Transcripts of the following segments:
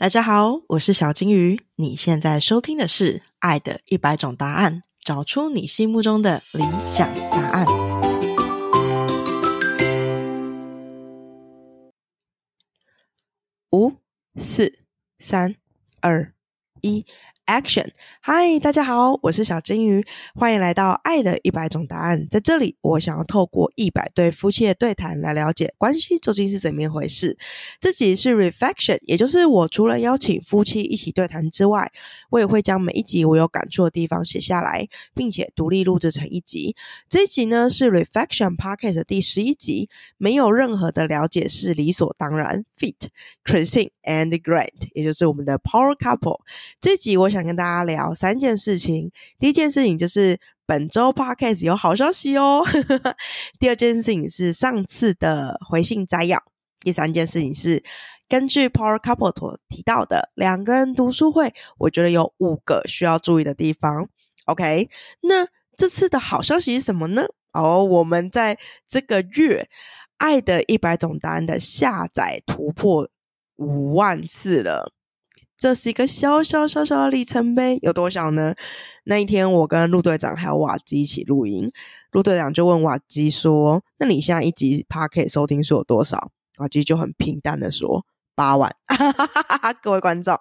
大家好，我是小金鱼。你现在收听的是《爱的一百种答案》，找出你心目中的理想答案。五、四、三、二、一。Action！嗨，大家好，我是小金鱼，欢迎来到《爱的一百种答案》。在这里，我想要透过一百对夫妻的对谈来了解关系究竟是怎么一回事。这集是 Reflection，也就是我除了邀请夫妻一起对谈之外，我也会将每一集我有感触的地方写下来，并且独立录制成一集。这一集呢是 Reflection Podcast 第十一集，没有任何的了解是理所当然。Fit Christine and Grant，也就是我们的 Power Couple。这集我想。想跟大家聊三件事情。第一件事情就是本周 podcast 有好消息哦。第二件事情是上次的回信摘要。第三件事情是根据 Power Couple 所提到的两个人读书会，我觉得有五个需要注意的地方。OK，那这次的好消息是什么呢？哦，我们在这个月《爱的一百种答案》的下载突破五万次了。这是一个小小小小的里程碑，有多少呢？那一天，我跟陆队长还有瓦基一起录音，陆队长就问瓦基说：“那你现在一集 p a 收听数有多少？”瓦基就很平淡的说：“八万。”各位观众，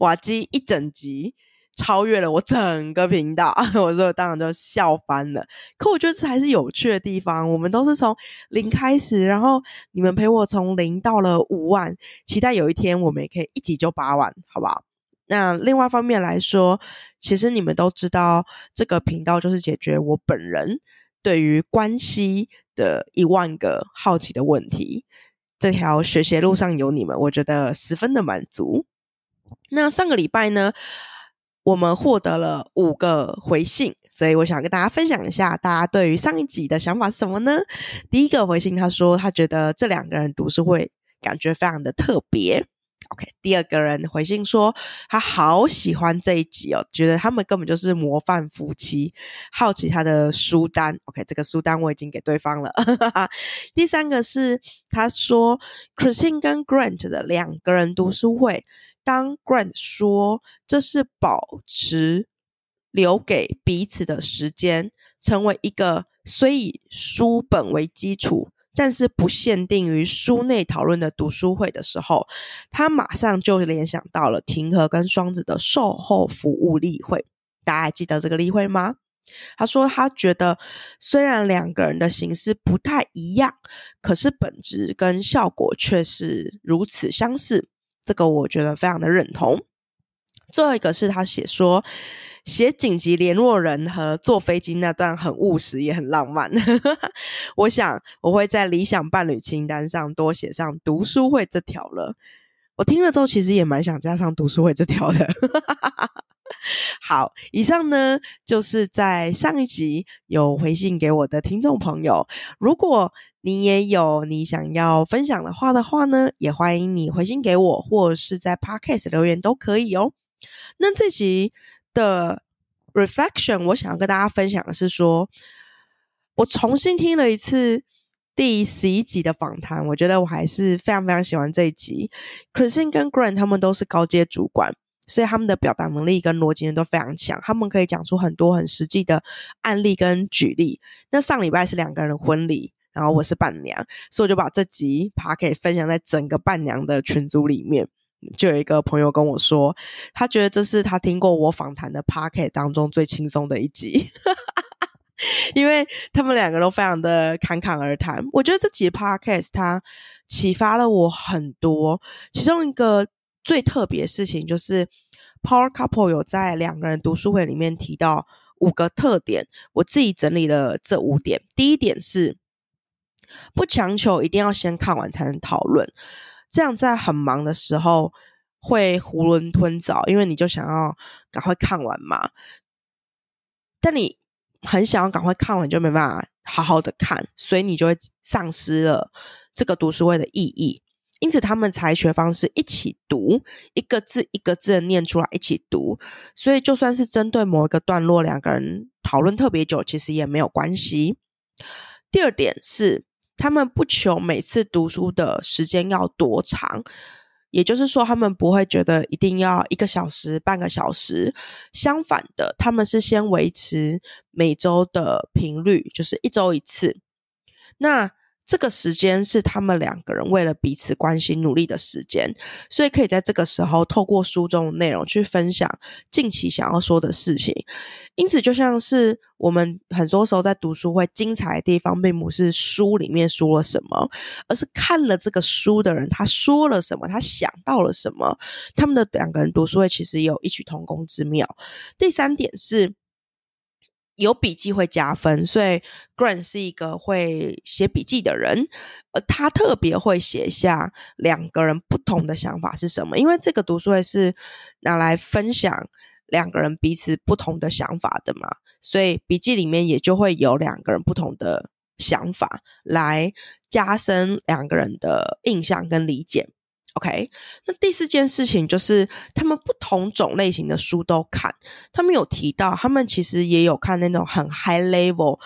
瓦基一整集。超越了我整个频道，我说当然就笑翻了。可我觉得这还是有趣的地方。我们都是从零开始，然后你们陪我从零到了五万，期待有一天我们也可以一集就八万，好不好？那另外方面来说，其实你们都知道，这个频道就是解决我本人对于关系的一万个好奇的问题。这条学习路上有你们，我觉得十分的满足。那上个礼拜呢？我们获得了五个回信，所以我想跟大家分享一下，大家对于上一集的想法是什么呢？第一个回信，他说他觉得这两个人读书会感觉非常的特别。OK，第二个人回信说他好喜欢这一集哦，觉得他们根本就是模范夫妻，好奇他的书单。OK，这个书单我已经给对方了。第三个是他说 Christine 跟 Grant 的两个人读书会。当 Grant 说这是保持留给彼此的时间，成为一个虽以书本为基础，但是不限定于书内讨论的读书会的时候，他马上就联想到了庭和跟双子的售后服务例会。大家还记得这个例会吗？他说他觉得虽然两个人的形式不太一样，可是本质跟效果却是如此相似。这个我觉得非常的认同。最后一个是他写说，写紧急联络人和坐飞机那段很务实也很浪漫。我想我会在理想伴侣清单上多写上读书会这条了。我听了之后，其实也蛮想加上读书会这条的。好，以上呢就是在上一集有回信给我的听众朋友。如果你也有你想要分享的话的话呢，也欢迎你回信给我，或者是在 Podcast 留言都可以哦。那这集的 Reflection，我想要跟大家分享的是说，我重新听了一次第十一集的访谈，我觉得我还是非常非常喜欢这一集。Christine 跟 Grant 他们都是高阶主管。所以他们的表达能力跟逻辑都非常强，他们可以讲出很多很实际的案例跟举例。那上礼拜是两个人的婚礼，然后我是伴娘，所以我就把这集 p 可以分享在整个伴娘的群组里面。就有一个朋友跟我说，他觉得这是他听过我访谈的 p a r k 当中最轻松的一集，因为他们两个都非常的侃侃而谈。我觉得这集 podcast 它启发了我很多，其中一个。最特别的事情就是，Power Couple 有在两个人读书会里面提到五个特点，我自己整理了这五点。第一点是不强求一定要先看完才能讨论，这样在很忙的时候会囫囵吞枣，因为你就想要赶快看完嘛。但你很想要赶快看完，就没办法好好的看，所以你就会丧失了这个读书会的意义。因此，他们采取方式一起读，一个字一个字的念出来，一起读。所以，就算是针对某一个段落，两个人讨论特别久，其实也没有关系。第二点是，他们不求每次读书的时间要多长，也就是说，他们不会觉得一定要一个小时、半个小时。相反的，他们是先维持每周的频率，就是一周一次。那这个时间是他们两个人为了彼此关心努力的时间，所以可以在这个时候透过书中的内容去分享近期想要说的事情。因此，就像是我们很多时候在读书会精彩的地方，并不是书里面说了什么，而是看了这个书的人他说了什么，他想到了什么。他们的两个人读书会其实有异曲同工之妙。第三点是。有笔记会加分，所以 Grant 是一个会写笔记的人，呃，他特别会写下两个人不同的想法是什么，因为这个读书会是拿来分享两个人彼此不同的想法的嘛，所以笔记里面也就会有两个人不同的想法，来加深两个人的印象跟理解。OK，那第四件事情就是他们不同种类型的书都看。他们有提到，他们其实也有看那种很 high level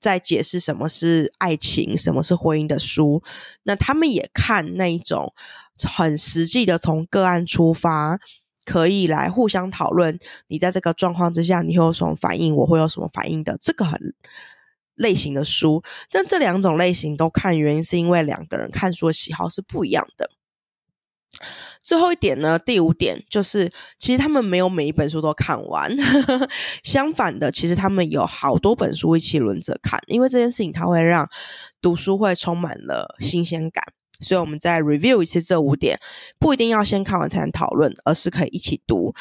在解释什么是爱情、什么是婚姻的书。那他们也看那一种很实际的，从个案出发，可以来互相讨论。你在这个状况之下，你会有什么反应？我会有什么反应的？这个很类型的书。但这两种类型都看，原因是因为两个人看书的喜好是不一样的。最后一点呢，第五点就是，其实他们没有每一本书都看完，相反的，其实他们有好多本书一起轮着看，因为这件事情它会让读书会充满了新鲜感。所以我们再 review 一次这五点，不一定要先看完才能讨论，而是可以一起读，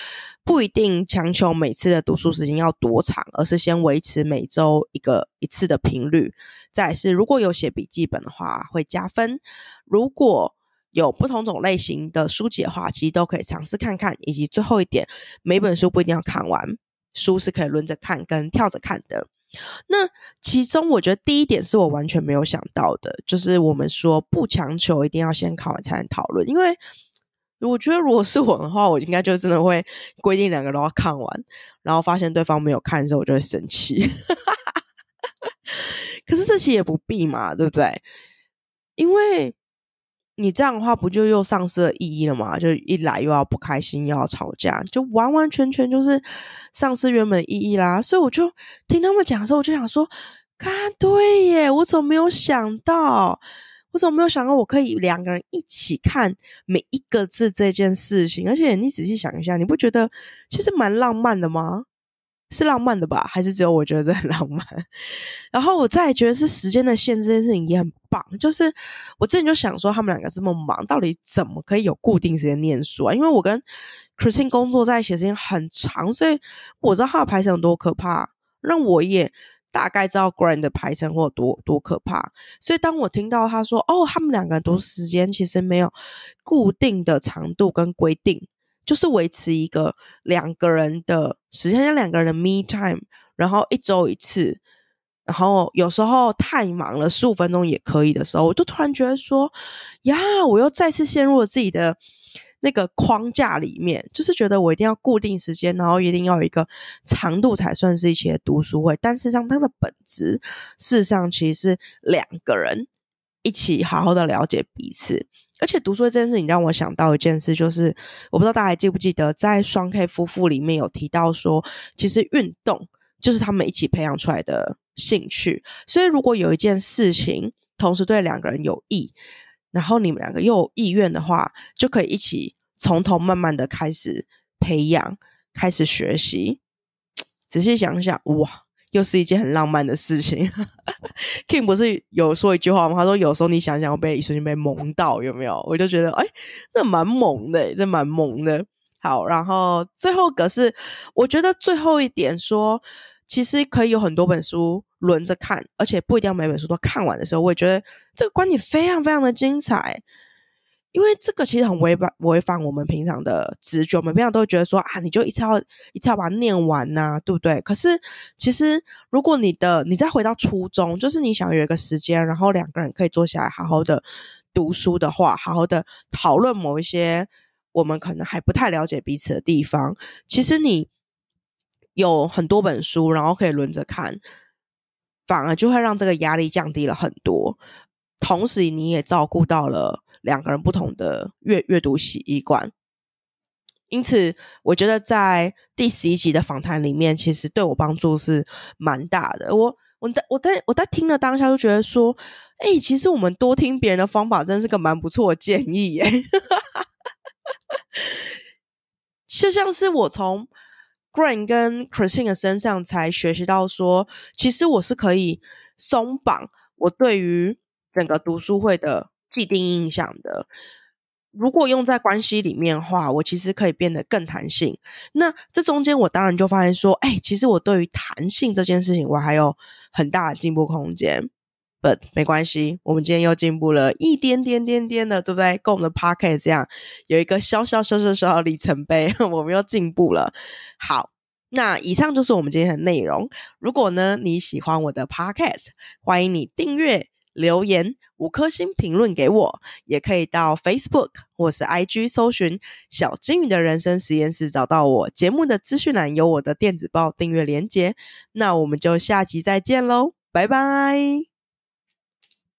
不一定强求每次的读书时间要多长，而是先维持每周一个一次的频率。再是如果有写笔记本的话，会加分。如果有不同种类型的书籍的话，其实都可以尝试看看。以及最后一点，每本书不一定要看完，书是可以轮着看跟跳着看的。那其中，我觉得第一点是我完全没有想到的，就是我们说不强求一定要先看完才能讨论。因为我觉得如果是我的话，我应该就真的会规定两个都要看完，然后发现对方没有看的时候，我就会生气。可是这期也不必嘛，对不对？因为。你这样的话，不就又丧失了意义了吗？就一来又要不开心，又要吵架，就完完全全就是丧失原本意义啦。所以我就听他们讲的时候，我就想说，看对耶，我怎么没有想到？我怎么没有想到我可以两个人一起看每一个字这件事情？而且你仔细想一下，你不觉得其实蛮浪漫的吗？是浪漫的吧？还是只有我觉得这很浪漫？然后我再觉得是时间的限制这件事情也很棒。就是我之前就想说，他们两个这么忙，到底怎么可以有固定时间念书啊？因为我跟 Christine 工作在一起时间很长，所以我知道他的排程有多可怕，让我也大概知道 Grant 的排程或多多可怕。所以当我听到他说：“哦，他们两个读时间其实没有固定的长度跟规定。”就是维持一个两个人的时间，两个人的 me time，然后一周一次，然后有时候太忙了，十五分钟也可以的时候，我就突然觉得说，呀，我又再次陷入了自己的那个框架里面，就是觉得我一定要固定时间，然后一定要有一个长度才算是一起读书会。但事实上，它的本质事实上其实是两个人一起好好的了解彼此。而且读书这件事情让我想到一件事，就是我不知道大家还记不记得，在双 K 夫妇里面有提到说，其实运动就是他们一起培养出来的兴趣。所以如果有一件事情同时对两个人有益，然后你们两个又有意愿的话，就可以一起从头慢慢的开始培养，开始学习。仔细想想，哇！又是一件很浪漫的事情。King 不是有说一句话吗？他说：“有时候你想想，被一瞬间被萌到，有没有？”我就觉得，哎，这蛮萌的，这蛮萌的。好，然后最后可是，我觉得最后一点说，其实可以有很多本书轮着看，而且不一定要每本书都看完的时候，我也觉得这个观点非常非常的精彩。因为这个其实很违反违反我们平常的直觉，我们平常都会觉得说啊，你就一次要一次要把它念完呐，对不对？可是其实如果你的你再回到初中，就是你想有一个时间，然后两个人可以坐下来好好的读书的话，好好的讨论某一些我们可能还不太了解彼此的地方，其实你有很多本书，然后可以轮着看，反而就会让这个压力降低了很多，同时你也照顾到了。两个人不同的阅阅读习惯。因此，我觉得在第十一集的访谈里面，其实对我帮助是蛮大的。我我在我在我在听的当下就觉得说，哎，其实我们多听别人的方法，真是个蛮不错的建议耶。就像是我从 Grant 跟 Christine 的身上才学习到说，其实我是可以松绑我对于整个读书会的既定印象的。如果用在关系里面的话，我其实可以变得更弹性。那这中间，我当然就发现说，哎，其实我对于弹性这件事情，我还有很大的进步空间。But 没关系，我们今天又进步了一点点点点的，对不对？跟我们的 Pocket 这样有一个小小小小小的里程碑，我们又进步了。好，那以上就是我们今天的内容。如果呢你喜欢我的 Podcast，欢迎你订阅、留言、五颗星评论给我，也可以到 Facebook 或是 IG 搜寻“小金鱼的人生实验室”找到我。节目的资讯栏有我的电子报订阅连接。那我们就下集再见喽，拜拜。